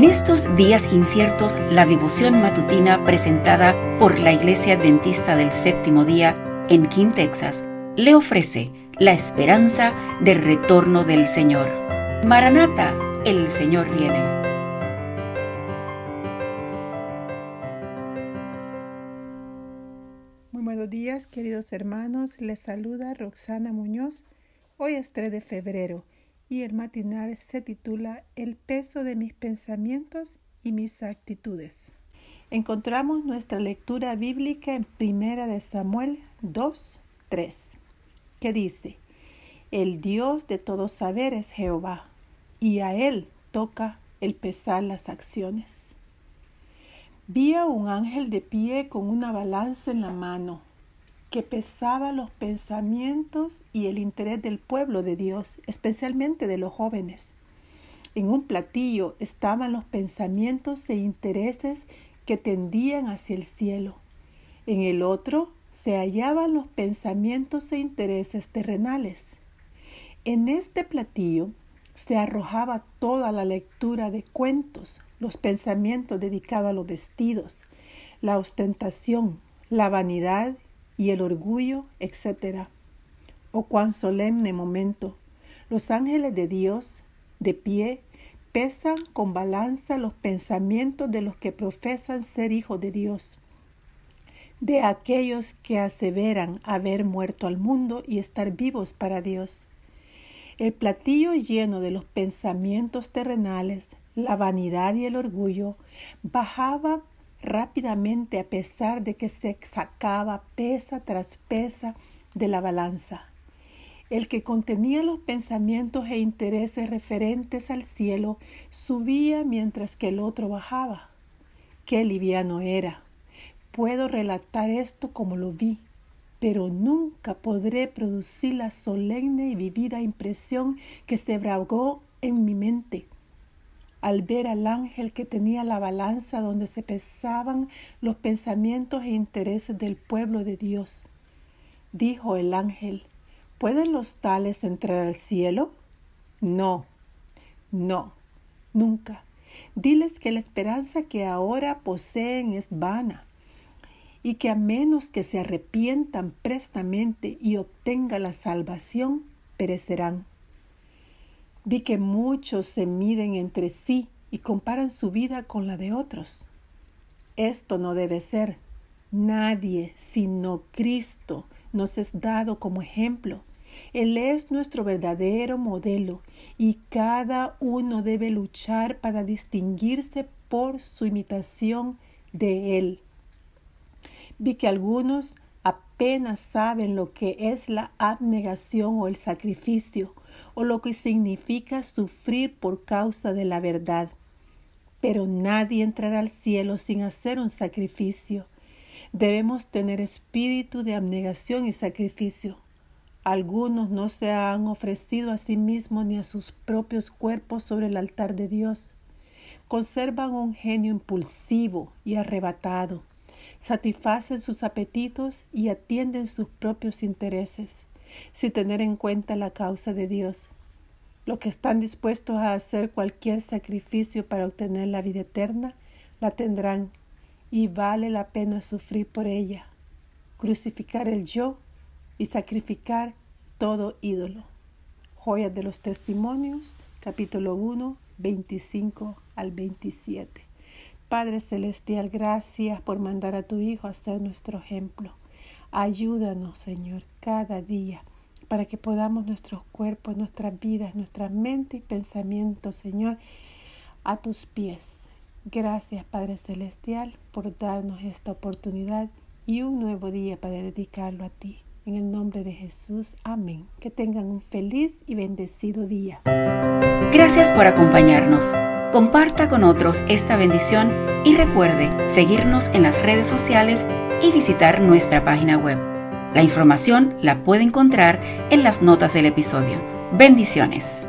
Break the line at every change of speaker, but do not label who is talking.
En estos días inciertos, la devoción matutina presentada por la Iglesia Adventista del Séptimo Día en King, Texas, le ofrece la esperanza del retorno del Señor. Maranata, el Señor viene.
Muy buenos días, queridos hermanos. Les saluda Roxana Muñoz. Hoy es 3 de febrero y el matinal se titula El peso de mis pensamientos y mis actitudes. Encontramos nuestra lectura bíblica en Primera de Samuel 2, 3, que dice, El Dios de todo saber es Jehová, y a él toca el pesar las acciones. Vi a un ángel de pie con una balanza en la mano que pesaba los pensamientos y el interés del pueblo de Dios, especialmente de los jóvenes. En un platillo estaban los pensamientos e intereses que tendían hacia el cielo. En el otro se hallaban los pensamientos e intereses terrenales. En este platillo se arrojaba toda la lectura de cuentos, los pensamientos dedicados a los vestidos, la ostentación, la vanidad y el orgullo, etc. Oh cuán solemne momento. Los ángeles de Dios, de pie, pesan con balanza los pensamientos de los que profesan ser hijos de Dios, de aquellos que aseveran haber muerto al mundo y estar vivos para Dios. El platillo lleno de los pensamientos terrenales, la vanidad y el orgullo, bajaba rápidamente a pesar de que se sacaba pesa tras pesa de la balanza. El que contenía los pensamientos e intereses referentes al cielo subía mientras que el otro bajaba. Qué liviano era. Puedo relatar esto como lo vi, pero nunca podré producir la solemne y vivida impresión que se bragó en mi mente al ver al ángel que tenía la balanza donde se pesaban los pensamientos e intereses del pueblo de Dios. Dijo el ángel, ¿pueden los tales entrar al cielo? No, no, nunca. Diles que la esperanza que ahora poseen es vana y que a menos que se arrepientan prestamente y obtengan la salvación, perecerán. Vi que muchos se miden entre sí y comparan su vida con la de otros. Esto no debe ser. Nadie sino Cristo nos es dado como ejemplo. Él es nuestro verdadero modelo y cada uno debe luchar para distinguirse por su imitación de Él. Vi que algunos apenas saben lo que es la abnegación o el sacrificio, o lo que significa sufrir por causa de la verdad. Pero nadie entrará al cielo sin hacer un sacrificio. Debemos tener espíritu de abnegación y sacrificio. Algunos no se han ofrecido a sí mismos ni a sus propios cuerpos sobre el altar de Dios. Conservan un genio impulsivo y arrebatado. Satisfacen sus apetitos y atienden sus propios intereses sin tener en cuenta la causa de Dios. Los que están dispuestos a hacer cualquier sacrificio para obtener la vida eterna, la tendrán y vale la pena sufrir por ella, crucificar el yo y sacrificar todo ídolo. Joyas de los Testimonios, capítulo 1, 25 al 27. Padre Celestial, gracias por mandar a tu Hijo a ser nuestro ejemplo. Ayúdanos, Señor, cada día para que podamos nuestros cuerpos, nuestras vidas, nuestra mente y pensamientos, Señor, a tus pies. Gracias, Padre Celestial, por darnos esta oportunidad y un nuevo día para dedicarlo a ti. En el nombre de Jesús, amén. Que tengan un feliz y bendecido día.
Gracias por acompañarnos. Comparta con otros esta bendición y recuerde seguirnos en las redes sociales y visitar nuestra página web. La información la puede encontrar en las notas del episodio. Bendiciones.